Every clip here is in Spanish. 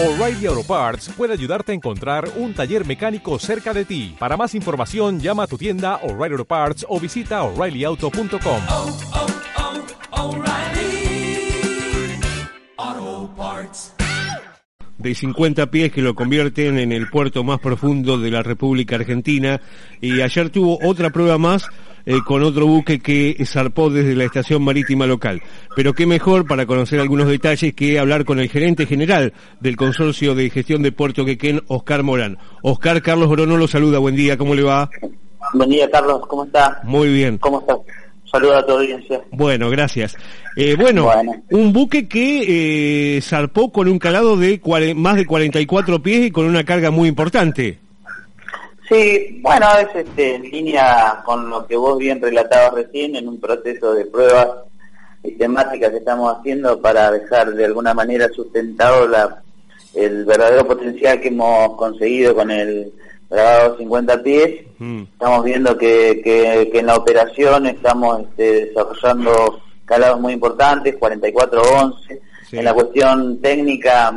O'Reilly Auto Parts puede ayudarte a encontrar un taller mecánico cerca de ti. Para más información, llama a tu tienda O'Reilly Auto Parts o visita oreillyauto.com. oh, oh, Parts. de 50 pies que lo convierten en el puerto más profundo de la República Argentina y ayer tuvo otra prueba más eh, con otro buque que zarpó desde la estación marítima local. Pero qué mejor para conocer algunos detalles que hablar con el gerente general del Consorcio de Gestión de Puerto Quequén, Oscar Morán. Oscar Carlos Orono lo saluda, buen día, ¿cómo le va? Buen día, Carlos, ¿cómo está? Muy bien. ¿Cómo estás? Saludos a tu audiencia. Bueno, gracias. Eh, bueno, Bueno. un buque que eh, zarpó con un calado de más de 44 pies y con una carga muy importante. Sí, bueno, es este, en línea con lo que vos bien relatabas recién, en un proceso de pruebas sistemáticas que estamos haciendo para dejar de alguna manera sustentado la, el verdadero potencial que hemos conseguido con el grabado 50 pies. Mm. Estamos viendo que, que, que en la operación estamos este, desarrollando calados muy importantes, 44-11. Sí. En la cuestión técnica,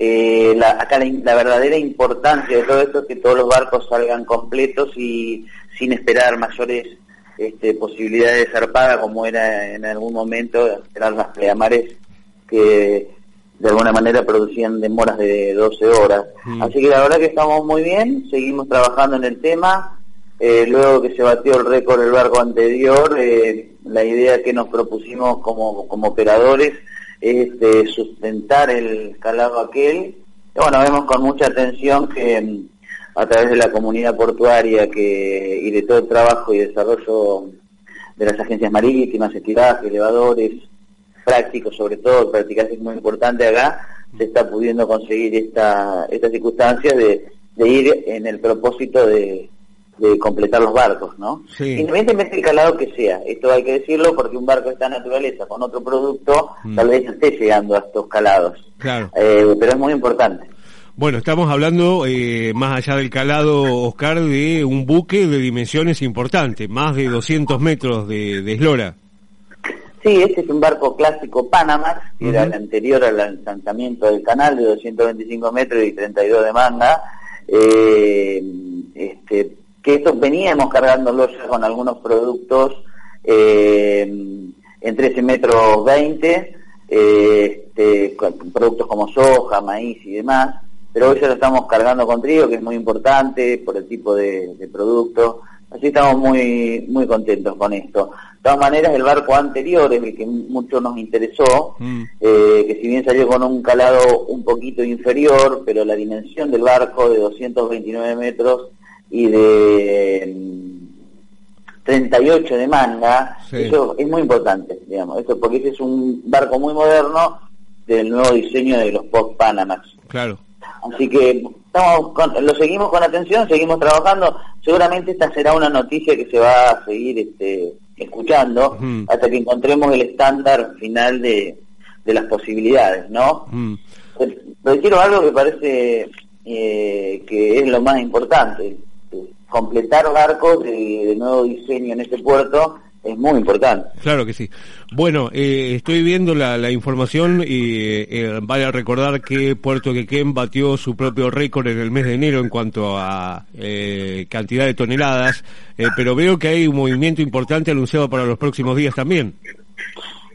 eh, la, acá la, la verdadera importancia de todo esto es que todos los barcos salgan completos y sin esperar mayores este, posibilidades de zarpada como era en algún momento, eran las pleamares que de alguna manera producían demoras de 12 horas. Mm. Así que la verdad que estamos muy bien, seguimos trabajando en el tema. Eh, luego que se batió el récord del barco anterior, eh, la idea que nos propusimos como, como operadores es este, sustentar el calado aquel. Y bueno, vemos con mucha atención que mm, a través de la comunidad portuaria que, y de todo el trabajo y desarrollo de las agencias marítimas, estilaje, elevadores, prácticos sobre todo, practicaje es muy importante acá, se está pudiendo conseguir esta, esta circunstancia de, de ir en el propósito de, de completar los barcos, ¿no? Sí. Independientemente del calado que sea, esto hay que decirlo porque un barco de esta naturaleza con otro producto Mm. tal vez esté llegando a estos calados, Claro. Eh, pero es muy importante. Bueno, estamos hablando, eh, más allá del calado, Oscar, de un buque de dimensiones importantes, más de 200 metros de, de eslora. Sí, este es un barco clásico Panamax, que era el anterior al lanzamiento del canal de 225 metros y 32 de manga. Eh, este, que esto veníamos cargándolo ya con algunos productos eh, en 13 metros 20, eh, este, con productos como soja, maíz y demás, pero hoy ya lo estamos cargando con trigo, que es muy importante por el tipo de, de producto. Así estamos muy muy contentos con esto. De todas maneras, el barco anterior es el que mucho nos interesó, Mm. eh, que si bien salió con un calado un poquito inferior, pero la dimensión del barco de 229 metros y de mm, 38 de manga, Sí. eso es muy importante, digamos, eso porque ese es un barco muy moderno del nuevo diseño de los post Panamax. Claro. Así que estamos con- lo seguimos con atención, seguimos trabajando. Seguramente esta será una noticia que se va a seguir este, escuchando hasta que encontremos el estándar final de, de las posibilidades, ¿no? Mm. Pero quiero algo que parece eh, que es lo más importante. Completar barcos de, de nuevo diseño en este puerto es muy importante. Claro que sí. Bueno, eh, estoy viendo la, la información y eh, vale a recordar que Puerto Quequén batió su propio récord en el mes de enero en cuanto a eh, cantidad de toneladas, eh, pero veo que hay un movimiento importante anunciado para los próximos días también.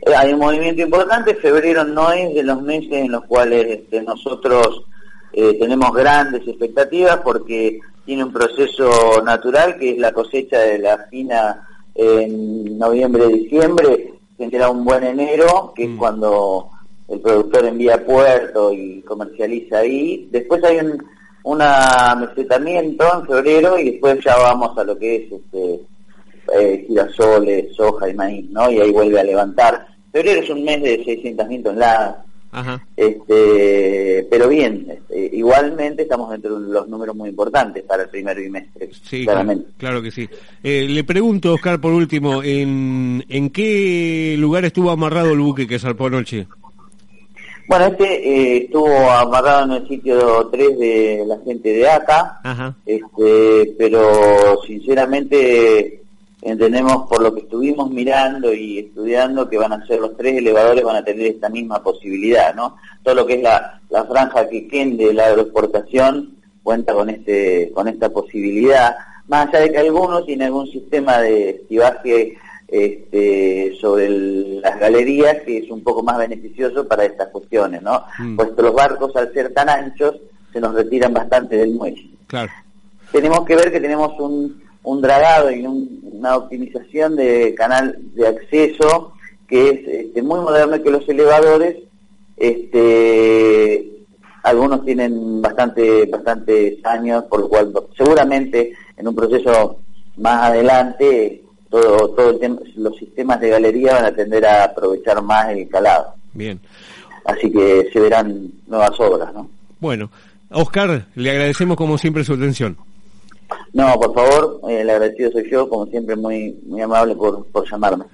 Eh, Hay un movimiento importante, febrero no es de los meses en los cuales este, nosotros eh, tenemos grandes expectativas porque tiene un proceso natural que es la cosecha de la fina en noviembre, diciembre, tendrá un buen enero, que Mm. es cuando el productor envía a puerto y comercializa ahí. Después hay un una amesetamiento en febrero y después ya vamos a lo que es este eh, girasoles, soja y maíz, ¿no? Y ahí vuelve a levantar. Febrero es un mes de 600.000 toneladas, Ajá. este, pero bien, este, igualmente estamos dentro de los números muy importantes para el primer bimestre, Sí, claramente. claro, claro que sí. Eh, le pregunto, Oscar, por último, ¿en, ¿en qué lugar estuvo amarrado el buque que zarpó anoche? Bueno, este eh, estuvo amarrado en el sitio 3 de la gente de ACA, Ajá. este, pero sinceramente entendemos por lo que estuvimos mirando y estudiando que van a ser los tres elevadores van a tener esta misma posibilidad, ¿no? Todo lo que es la, la franja que de la aeroexportación cuenta con este con esta posibilidad, más allá de que algunos tienen algún sistema de estivaje este, sobre el- las galerías que es un poco más beneficioso para estas cuestiones, ¿no? Mm. Puesto los barcos al ser tan anchos se nos retiran bastante del muelle Claro. tenemos que ver que tenemos un, un dragado y un- una optimización de canal de acceso que es este, muy moderno que los elevadores este algunos tienen bastante bastantes años por lo cual seguramente en un proceso más adelante todo todo el tem- los sistemas de galería van a tender a aprovechar más el calado Bien. así que se verán nuevas obras no Bueno, Oscar, le agradecemos como siempre su atención. No, por favor, eh, el agradecido soy yo, como siempre, muy muy amable por, por llamarme.